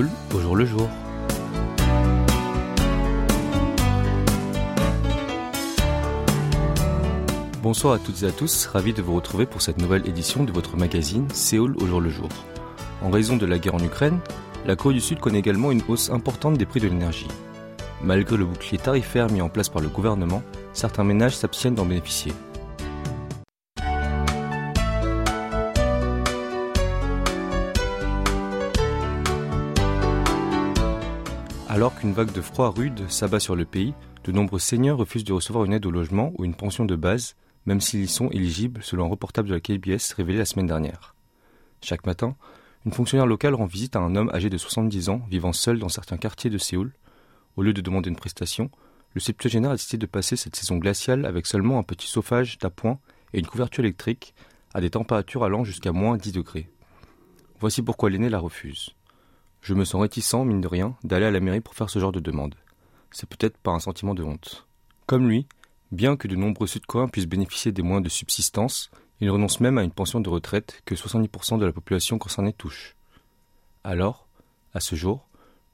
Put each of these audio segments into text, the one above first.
Séoul au jour le jour. Bonsoir à toutes et à tous, ravi de vous retrouver pour cette nouvelle édition de votre magazine Séoul au jour le jour. En raison de la guerre en Ukraine, la Corée du Sud connaît également une hausse importante des prix de l'énergie. Malgré le bouclier tarifaire mis en place par le gouvernement, certains ménages s'abstiennent d'en bénéficier. Alors qu'une vague de froid rude s'abat sur le pays, de nombreux seniors refusent de recevoir une aide au logement ou une pension de base, même s'ils y sont éligibles selon un reportage de la KBS révélé la semaine dernière. Chaque matin, une fonctionnaire locale rend visite à un homme âgé de 70 ans vivant seul dans certains quartiers de Séoul. Au lieu de demander une prestation, le septuagénaire a décidé de passer cette saison glaciale avec seulement un petit chauffage d'appoint et une couverture électrique à des températures allant jusqu'à moins 10 degrés. Voici pourquoi l'aîné la refuse. Je me sens réticent, mine de rien, d'aller à la mairie pour faire ce genre de demande. C'est peut-être par un sentiment de honte. Comme lui, bien que de nombreux Sud-Coréens puissent bénéficier des moyens de subsistance, ils renoncent même à une pension de retraite que 70% de la population concernée touche. Alors, à ce jour,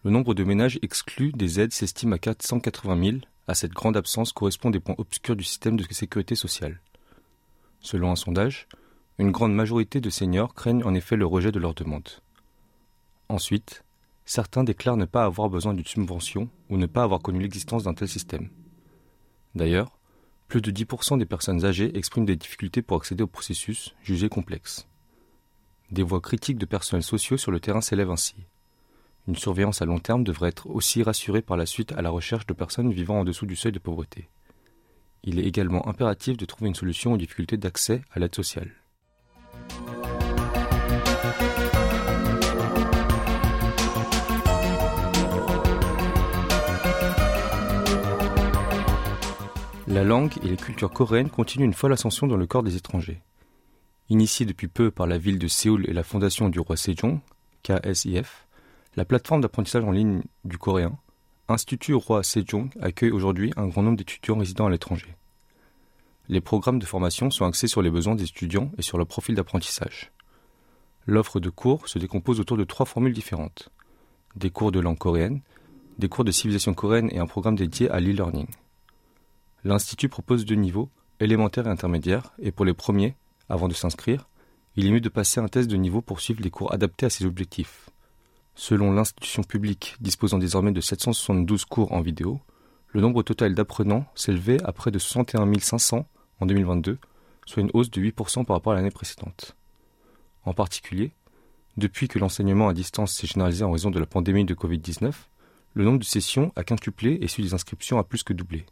le nombre de ménages exclus des aides s'estime à 480 000. À cette grande absence correspond des points obscurs du système de sécurité sociale. Selon un sondage, une grande majorité de seniors craignent en effet le rejet de leurs demandes. Ensuite, certains déclarent ne pas avoir besoin d'une subvention ou ne pas avoir connu l'existence d'un tel système. D'ailleurs, plus de 10% des personnes âgées expriment des difficultés pour accéder au processus, jugé complexe. Des voix critiques de personnels sociaux sur le terrain s'élèvent ainsi. Une surveillance à long terme devrait être aussi rassurée par la suite à la recherche de personnes vivant en dessous du seuil de pauvreté. Il est également impératif de trouver une solution aux difficultés d'accès à l'aide sociale. La langue et les cultures coréennes continuent une folle ascension dans le corps des étrangers. Initiée depuis peu par la ville de Séoul et la fondation du roi Sejong, KSIF, la plateforme d'apprentissage en ligne du coréen, Institut Roi Sejong, accueille aujourd'hui un grand nombre d'étudiants résidant à l'étranger. Les programmes de formation sont axés sur les besoins des étudiants et sur leur profil d'apprentissage. L'offre de cours se décompose autour de trois formules différentes. Des cours de langue coréenne, des cours de civilisation coréenne et un programme dédié à l'e-learning. L'Institut propose deux niveaux, élémentaire et intermédiaire, et pour les premiers, avant de s'inscrire, il est mieux de passer un test de niveau pour suivre les cours adaptés à ses objectifs. Selon l'institution publique disposant désormais de 772 cours en vidéo, le nombre total d'apprenants s'élevait à près de 61 500 en 2022, soit une hausse de 8% par rapport à l'année précédente. En particulier, depuis que l'enseignement à distance s'est généralisé en raison de la pandémie de Covid-19, le nombre de sessions a quintuplé et celui des inscriptions a plus que doublé.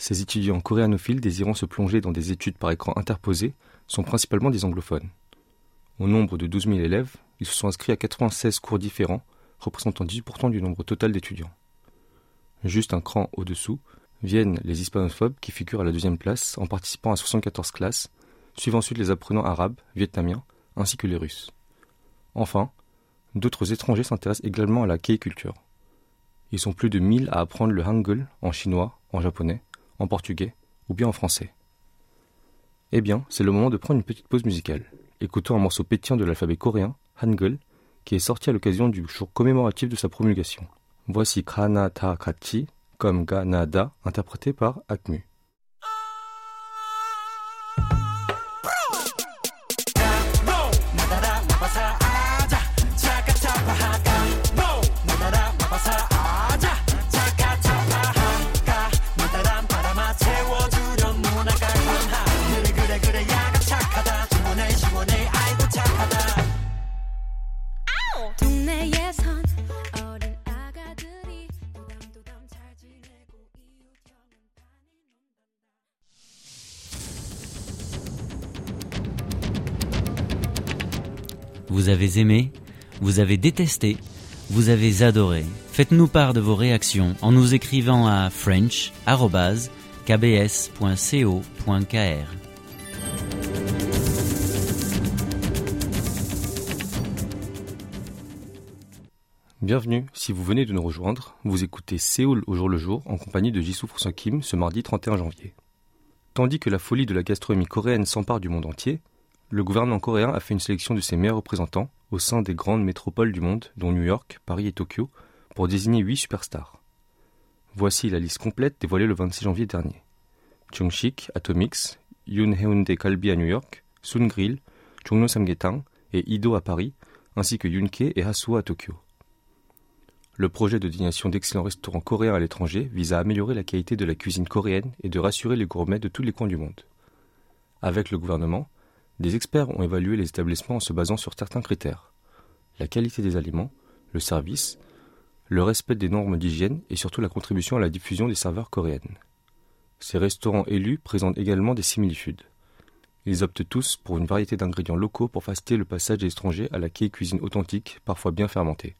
Ces étudiants coréanophiles désirant se plonger dans des études par écran interposé sont principalement des anglophones. Au nombre de 12 000 élèves, ils se sont inscrits à 96 cours différents, représentant 18% du nombre total d'étudiants. Juste un cran au-dessous, viennent les hispanophobes qui figurent à la deuxième place en participant à 74 classes, suivant ensuite les apprenants arabes, vietnamiens, ainsi que les russes. Enfin, d'autres étrangers s'intéressent également à la K-culture. Ils sont plus de 1000 à apprendre le hangul en chinois, en japonais, en portugais ou bien en français. Eh bien, c'est le moment de prendre une petite pause musicale. Écoutons un morceau pétillant de l'alphabet coréen, Hangul, qui est sorti à l'occasion du jour commémoratif de sa promulgation. Voici Kanata Kachi, comme Ganada, interprété par Akmu. Avez aimé, vous avez détesté, vous avez adoré. Faites-nous part de vos réactions en nous écrivant à french.kbs.co.kr. Bienvenue, si vous venez de nous rejoindre, vous écoutez Séoul au jour le jour en compagnie de Jisoo Kim ce mardi 31 janvier. Tandis que la folie de la gastronomie coréenne s'empare du monde entier, le gouvernement coréen a fait une sélection de ses meilleurs représentants au sein des grandes métropoles du monde, dont New York, Paris et Tokyo, pour désigner huit superstars. Voici la liste complète dévoilée le 26 janvier dernier. Chung-shik, Atomix, Yoon Heunde Kalbi à New York, Sun Grill, Jongno Samgetang et Ido à Paris, ainsi que Yunke et Hasuo à Tokyo. Le projet de désignation d'excellents restaurants coréens à l'étranger vise à améliorer la qualité de la cuisine coréenne et de rassurer les gourmets de tous les coins du monde. Avec le gouvernement, des experts ont évalué les établissements en se basant sur certains critères. La qualité des aliments, le service, le respect des normes d'hygiène et surtout la contribution à la diffusion des serveurs coréennes. Ces restaurants élus présentent également des similitudes. Ils optent tous pour une variété d'ingrédients locaux pour faciliter le passage des étrangers à la quai cuisine authentique, parfois bien fermentée.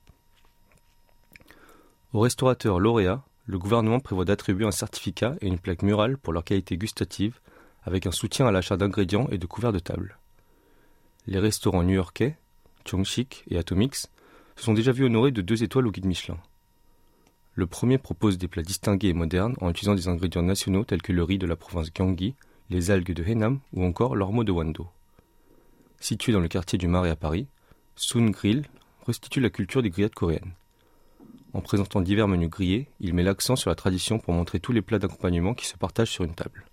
Aux restaurateurs lauréats, le gouvernement prévoit d'attribuer un certificat et une plaque murale pour leur qualité gustative, avec un soutien à l'achat d'ingrédients et de couverts de table. Les restaurants new-yorkais, Chongshik et Atomix, se sont déjà vus honorés de deux étoiles au guide Michelin. Le premier propose des plats distingués et modernes en utilisant des ingrédients nationaux tels que le riz de la province Gyeonggi, les algues de Haenam ou encore l'ormeau de Wando. Situé dans le quartier du Marais à Paris, Sun Grill restitue la culture des grillades coréennes. En présentant divers menus grillés, il met l'accent sur la tradition pour montrer tous les plats d'accompagnement qui se partagent sur une table.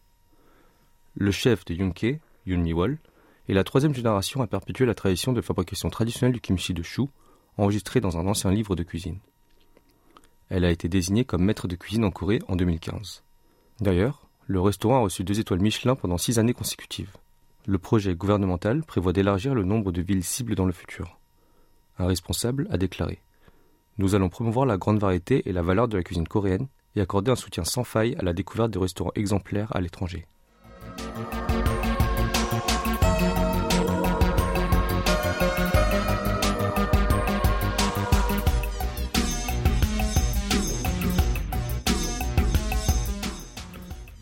Le chef de Yunke, Yun Mi-wol, est la troisième génération à perpétuer la tradition de fabrication traditionnelle du kimchi de chou, enregistrée dans un ancien livre de cuisine. Elle a été désignée comme maître de cuisine en Corée en 2015. D'ailleurs, le restaurant a reçu deux étoiles Michelin pendant six années consécutives. Le projet gouvernemental prévoit d'élargir le nombre de villes cibles dans le futur. Un responsable a déclaré nous allons promouvoir la grande variété et la valeur de la cuisine coréenne et accorder un soutien sans faille à la découverte des restaurants exemplaires à l'étranger.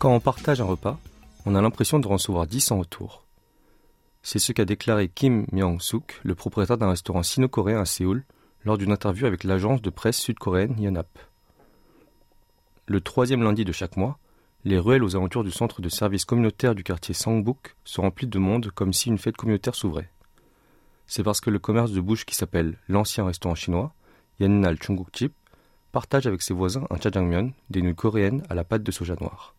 Quand on partage un repas, on a l'impression de recevoir 10 en retour. C'est ce qu'a déclaré Kim Myung-suk, le propriétaire d'un restaurant sino-coréen à Séoul, lors d'une interview avec l'agence de presse sud-coréenne Yonhap. Le troisième lundi de chaque mois, les ruelles aux alentours du centre de service communautaire du quartier Sangbuk sont remplies de monde comme si une fête communautaire s'ouvrait. C'est parce que le commerce de bouche qui s'appelle l'ancien restaurant chinois, Yannal Chungguk Chip, partage avec ses voisins un jajangmyeon, des nouilles coréennes à la pâte de soja noir.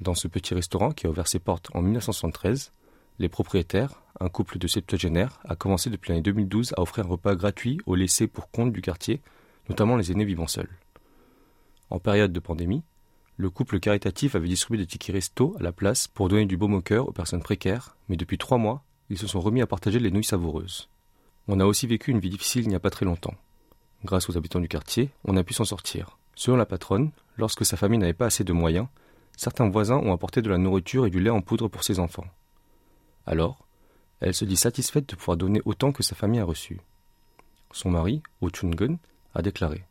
Dans ce petit restaurant qui a ouvert ses portes en 1973, les propriétaires, un couple de septuagénaires, a commencé depuis l'année 2012 à offrir un repas gratuit aux laissés pour compte du quartier, notamment les aînés vivant seuls. En période de pandémie, le couple caritatif avait distribué des tickets resto à la place pour donner du baume au cœur aux personnes précaires, mais depuis trois mois, ils se sont remis à partager les nouilles savoureuses. On a aussi vécu une vie difficile il n'y a pas très longtemps. Grâce aux habitants du quartier, on a pu s'en sortir. Selon la patronne, lorsque sa famille n'avait pas assez de moyens, certains voisins ont apporté de la nourriture et du lait en poudre pour ses enfants. Alors, elle se dit satisfaite de pouvoir donner autant que sa famille a reçu. Son mari, Oh Chun-gun, a déclaré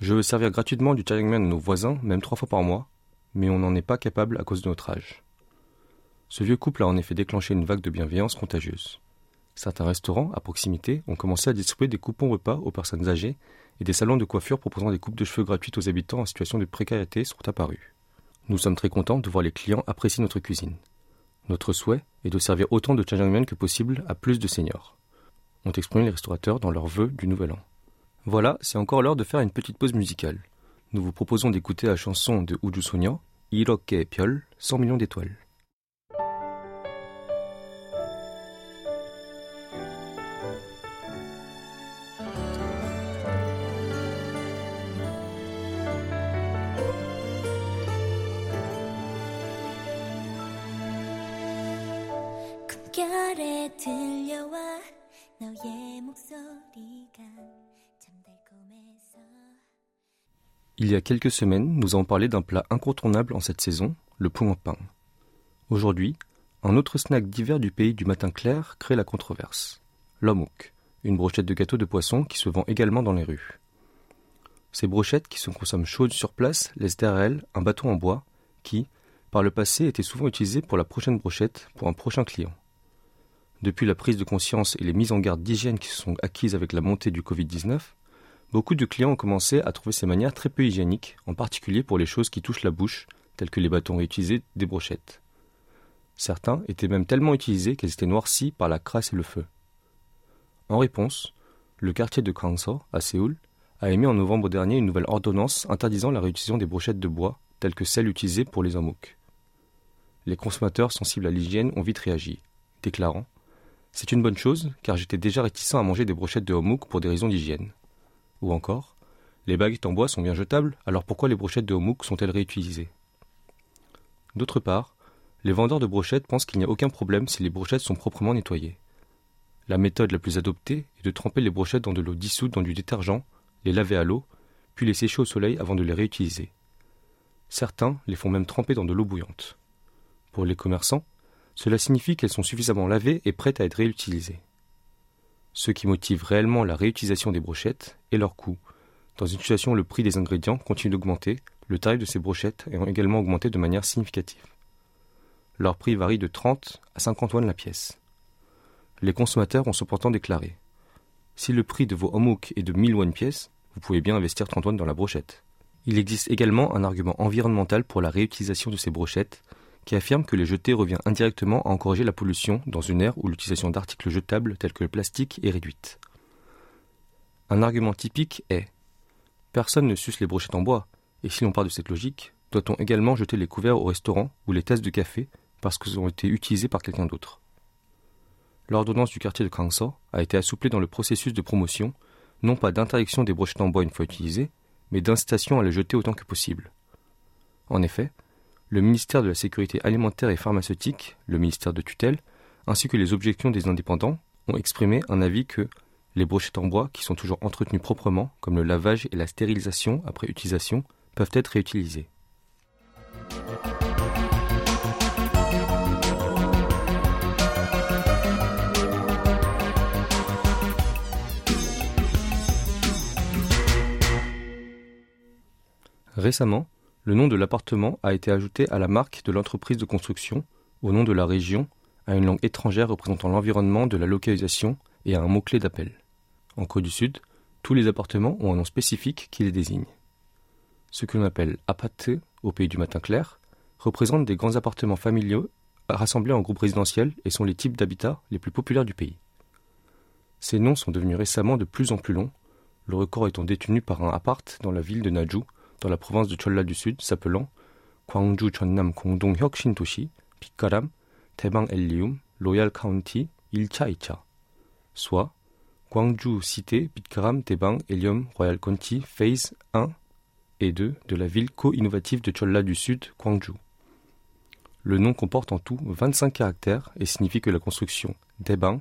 Je veux servir gratuitement du jjajangmyeon à nos voisins, même trois fois par mois, mais on n'en est pas capable à cause de notre âge. Ce vieux couple a en effet déclenché une vague de bienveillance contagieuse. Certains restaurants, à proximité, ont commencé à distribuer des coupons repas aux personnes âgées et des salons de coiffure proposant des coupes de cheveux gratuites aux habitants en situation de précarité sont apparus. Nous sommes très contents de voir les clients apprécier notre cuisine. Notre souhait est de servir autant de jjajangmyeon que possible à plus de seniors, ont exprimé les restaurateurs dans leurs vœux du Nouvel An. Voilà, c'est encore l'heure de faire une petite pause musicale. Nous vous proposons d'écouter la chanson de Uju Sonia, Iroke Piol, 100 millions d'étoiles. Il y a quelques semaines, nous avons parlé d'un plat incontournable en cette saison, le en pain. Aujourd'hui, un autre snack d'hiver du pays du matin clair crée la controverse. L'omouk, une brochette de gâteau de poisson qui se vend également dans les rues. Ces brochettes, qui se consomment chaudes sur place, laissent derrière elles un bâton en bois qui, par le passé, était souvent utilisé pour la prochaine brochette pour un prochain client. Depuis la prise de conscience et les mises en garde d'hygiène qui se sont acquises avec la montée du Covid-19, beaucoup de clients ont commencé à trouver ces manières très peu hygiéniques, en particulier pour les choses qui touchent la bouche, telles que les bâtons réutilisés des brochettes. Certains étaient même tellement utilisés qu'elles étaient noircies par la crasse et le feu. En réponse, le quartier de Kangso, à Séoul, a émis en novembre dernier une nouvelle ordonnance interdisant la réutilisation des brochettes de bois telles que celles utilisées pour les amouk. Les consommateurs sensibles à l'hygiène ont vite réagi, déclarant C'est une bonne chose, car j'étais déjà réticent à manger des brochettes de homouk pour des raisons d'hygiène. Ou encore Les baguettes en bois sont bien jetables, alors pourquoi les brochettes de homouk sont-elles réutilisées? D'autre part, les vendeurs de brochettes pensent qu'il n'y a aucun problème si les brochettes sont proprement nettoyées. La méthode la plus adoptée est de tremper les brochettes dans de l'eau dissoute dans du détergent, les laver à l'eau, puis les sécher au soleil avant de les réutiliser. Certains les font même tremper dans de l'eau bouillante. Pour les commerçants, cela signifie qu'elles sont suffisamment lavées et prêtes à être réutilisées. Ce qui motive réellement la réutilisation des brochettes est leur coût. Dans une situation où le prix des ingrédients continue d'augmenter, le tarif de ces brochettes ayant également augmenté de manière significative. Leur prix varie de 30 à 50 won la pièce. Les consommateurs ont cependant déclaré Si le prix de vos homouk est de 1000 won pièce, vous pouvez bien investir 30 won dans la brochette. Il existe également un argument environnemental pour la réutilisation de ces brochettes qui affirme que les jeter revient indirectement à encourager la pollution dans une ère où l'utilisation d'articles jetables tels que le plastique est réduite. Un argument typique est Personne ne suce les brochettes en bois, et si l'on part de cette logique, doit-on également jeter les couverts au restaurant ou les tasses de café parce qu'ils ont été utilisés par quelqu'un d'autre? L'ordonnance du quartier de Kangso a été assouplée dans le processus de promotion, non pas d'interdiction des brochettes en bois une fois utilisées, mais d'incitation à les jeter autant que possible. En effet, le ministère de la Sécurité alimentaire et pharmaceutique, le ministère de tutelle, ainsi que les objections des indépendants ont exprimé un avis que les brochettes en bois, qui sont toujours entretenues proprement, comme le lavage et la stérilisation après utilisation, peuvent être réutilisées. Récemment, le nom de l'appartement a été ajouté à la marque de l'entreprise de construction, au nom de la région, à une langue étrangère représentant l'environnement de la localisation et à un mot-clé d'appel. En Corée du Sud, tous les appartements ont un nom spécifique qui les désigne. Ce que l'on appelle apate au pays du matin clair représente des grands appartements familiaux rassemblés en groupes résidentiels et sont les types d'habitats les plus populaires du pays. Ces noms sont devenus récemment de plus en plus longs, le record étant détenu par un appart dans la ville de Naju, dans la province de Cholla du Sud s'appelant Gwangju Jeonnam Gongdong Hyokshin Doshi, Bikaram, Taebang Elium, Royal County, Ilcha soit Gwangju Cité, Bikaram, Taebang, Elium, Royal County, Phase 1 et 2 de la ville co-innovative de Cholla du Sud, Gwangju. Le nom comporte en tout 25 caractères et signifie que la construction Taebang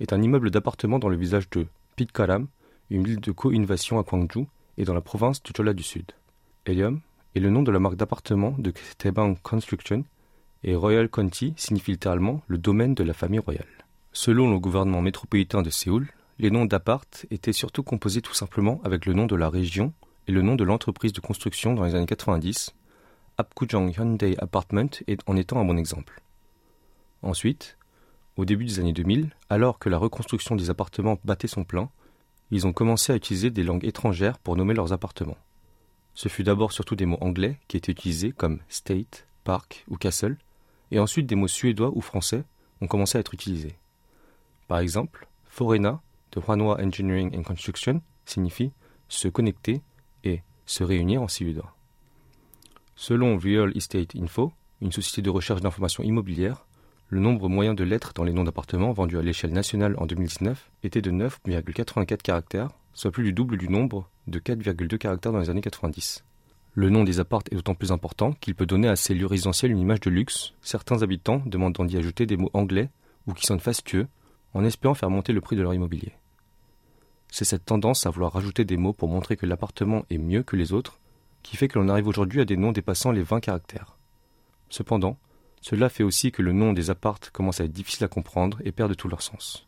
est un immeuble d'appartement dans le village de Pitkaram, une ville de co-innovation à Gwangju et dans la province de Cholla du Sud. Helium est le nom de la marque d'appartement de Taebang Construction et Royal County signifie littéralement le domaine de la famille royale. Selon le gouvernement métropolitain de Séoul, les noms d'appart étaient surtout composés tout simplement avec le nom de la région et le nom de l'entreprise de construction dans les années 90, Apkujang Hyundai Apartment en étant un bon exemple. Ensuite, au début des années 2000, alors que la reconstruction des appartements battait son plein, ils ont commencé à utiliser des langues étrangères pour nommer leurs appartements. Ce fut d'abord surtout des mots anglais qui étaient utilisés comme state, park ou castle, et ensuite des mots suédois ou français ont commencé à être utilisés. Par exemple, Forena de Hanwha Engineering and Construction signifie se connecter et se réunir en suédois. Selon Real Estate Info, une société de recherche d'informations immobilières, le nombre moyen de lettres dans les noms d'appartements vendus à l'échelle nationale en 2019 était de 9,84 caractères, soit plus du double du nombre de 4,2 caractères dans les années 90. Le nom des appartes est d'autant plus important qu'il peut donner à ces lieux résidentiels une image de luxe, certains habitants demandant d'y ajouter des mots anglais ou qui sonnent fastueux, en espérant faire monter le prix de leur immobilier. C'est cette tendance à vouloir rajouter des mots pour montrer que l'appartement est mieux que les autres qui fait que l'on arrive aujourd'hui à des noms dépassant les 20 caractères. Cependant, cela fait aussi que le nom des appartes commence à être difficile à comprendre et perd de tout leur sens.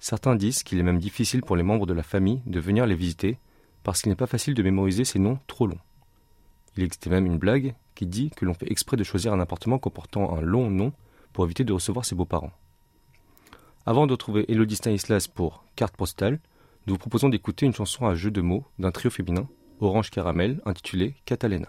Certains disent qu'il est même difficile pour les membres de la famille de venir les visiter parce qu'il n'est pas facile de mémoriser ces noms trop longs. Il existait même une blague qui dit que l'on fait exprès de choisir un appartement comportant un long nom pour éviter de recevoir ses beaux-parents. Avant de retrouver Elodie Stanislas pour Carte postale, nous vous proposons d'écouter une chanson à jeu de mots d'un trio féminin, Orange Caramel, intitulée Catalina.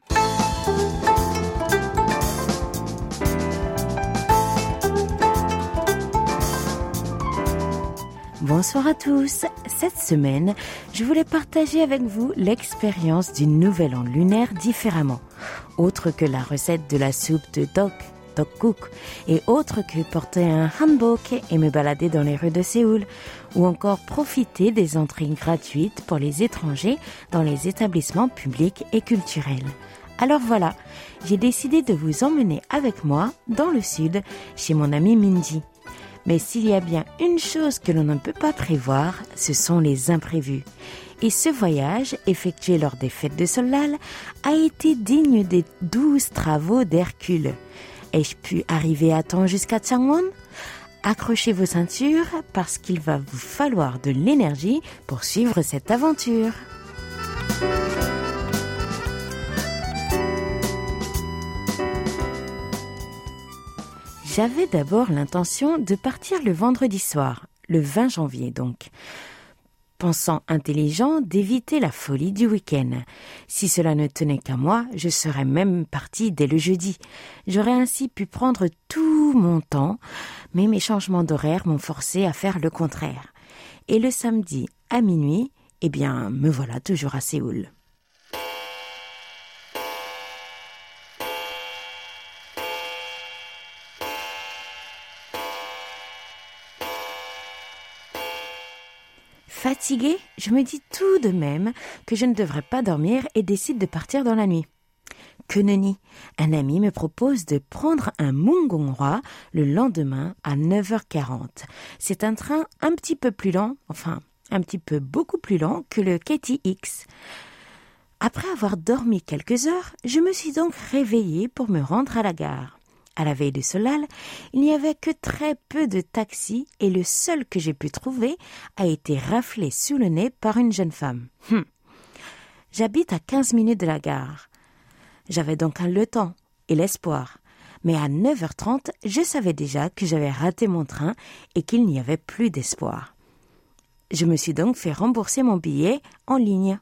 Bonsoir à tous. Cette semaine, je voulais partager avec vous l'expérience d'une nouvelle an lunaire différemment, autre que la recette de la soupe de Dok, Dok Cook, et autre que porter un hanbok et me balader dans les rues de Séoul, ou encore profiter des entrées gratuites pour les étrangers dans les établissements publics et culturels. Alors voilà, j'ai décidé de vous emmener avec moi dans le sud, chez mon ami Minji. Mais s'il y a bien une chose que l'on ne peut pas prévoir, ce sont les imprévus. Et ce voyage, effectué lors des fêtes de Solal, a été digne des douze travaux d'Hercule. Ai-je pu arriver à temps jusqu'à Changwon Accrochez vos ceintures parce qu'il va vous falloir de l'énergie pour suivre cette aventure. J'avais d'abord l'intention de partir le vendredi soir, le 20 janvier donc, pensant intelligent d'éviter la folie du week-end. Si cela ne tenait qu'à moi, je serais même parti dès le jeudi. J'aurais ainsi pu prendre tout mon temps, mais mes changements d'horaire m'ont forcé à faire le contraire. Et le samedi, à minuit, eh bien, me voilà toujours à Séoul. Fatiguée, je me dis tout de même que je ne devrais pas dormir et décide de partir dans la nuit. Que nenni, un ami me propose de prendre un Mungonghwa le lendemain à 9h40. C'est un train un petit peu plus lent, enfin un petit peu beaucoup plus lent que le KTX. Après avoir dormi quelques heures, je me suis donc réveillée pour me rendre à la gare. À la veille de Solal, il n'y avait que très peu de taxis et le seul que j'ai pu trouver a été raflé sous le nez par une jeune femme. Hum. J'habite à 15 minutes de la gare. J'avais donc le temps et l'espoir. Mais à 9h30, je savais déjà que j'avais raté mon train et qu'il n'y avait plus d'espoir. Je me suis donc fait rembourser mon billet en ligne.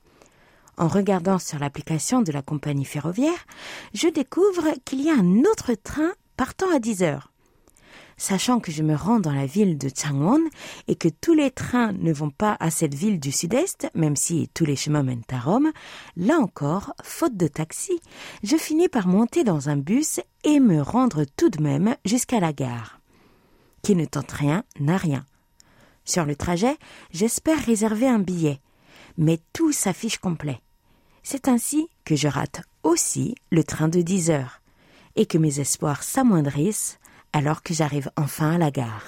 En regardant sur l'application de la compagnie ferroviaire, je découvre qu'il y a un autre train partant à 10 heures. Sachant que je me rends dans la ville de Changwon et que tous les trains ne vont pas à cette ville du sud-est, même si tous les chemins mènent à Rome, là encore, faute de taxi, je finis par monter dans un bus et me rendre tout de même jusqu'à la gare. Qui ne tente rien n'a rien. Sur le trajet, j'espère réserver un billet, mais tout s'affiche complet. C'est ainsi que je rate aussi le train de 10 heures et que mes espoirs s'amoindrissent alors que j'arrive enfin à la gare.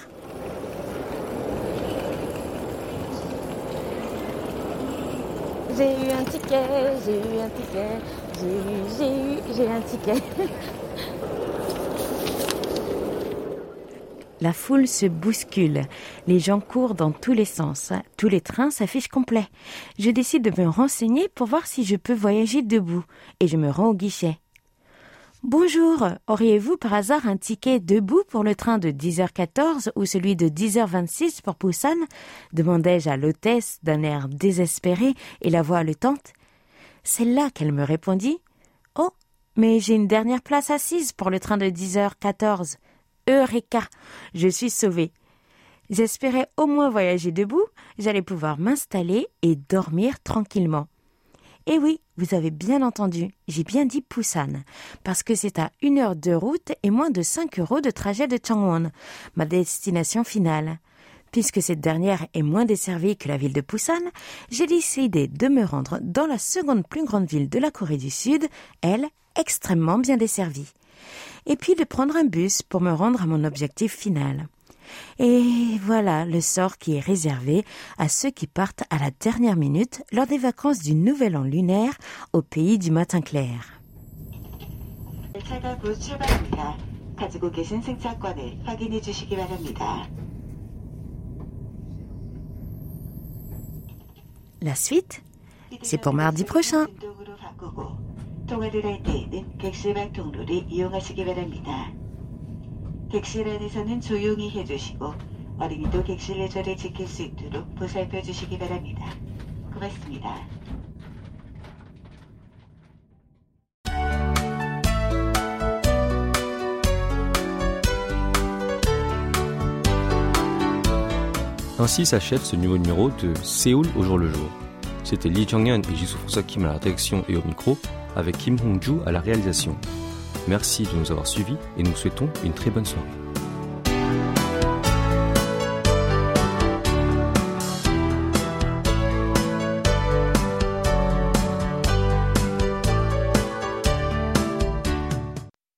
J'ai eu un ticket, j'ai eu un ticket, j'ai eu, j'ai eu, j'ai un ticket. La foule se bouscule, les gens courent dans tous les sens, tous les trains s'affichent complets. Je décide de me renseigner pour voir si je peux voyager debout, et je me rends au guichet. Bonjour, auriez-vous par hasard un ticket debout pour le train de 10h14 ou celui de 10h26 pour Busan? demandai-je à l'hôtesse d'un air désespéré et la voix haletante. C'est là qu'elle me répondit. Oh, mais j'ai une dernière place assise pour le train de 10h14. Eureka Je suis sauvée. J'espérais au moins voyager debout, j'allais pouvoir m'installer et dormir tranquillement. Et oui, vous avez bien entendu, j'ai bien dit Busan, parce que c'est à une heure de route et moins de cinq euros de trajet de Changwon, ma destination finale. Puisque cette dernière est moins desservie que la ville de Busan, j'ai décidé de me rendre dans la seconde plus grande ville de la Corée du Sud, elle, extrêmement bien desservie et puis de prendre un bus pour me rendre à mon objectif final. Et voilà le sort qui est réservé à ceux qui partent à la dernière minute lors des vacances du Nouvel An lunaire au pays du matin clair. La suite, c'est pour mardi prochain. 통화를 할 때에는 객실방 통로를 이용하시기 바랍니다. Ainsi s'achève ce nouveau numéro de Séoul au jour le jour. C'était Lee Jong-un et Jisoo Kim à la direction et au micro, avec Kim Hongju à la réalisation. Merci de nous avoir suivis et nous souhaitons une très bonne soirée.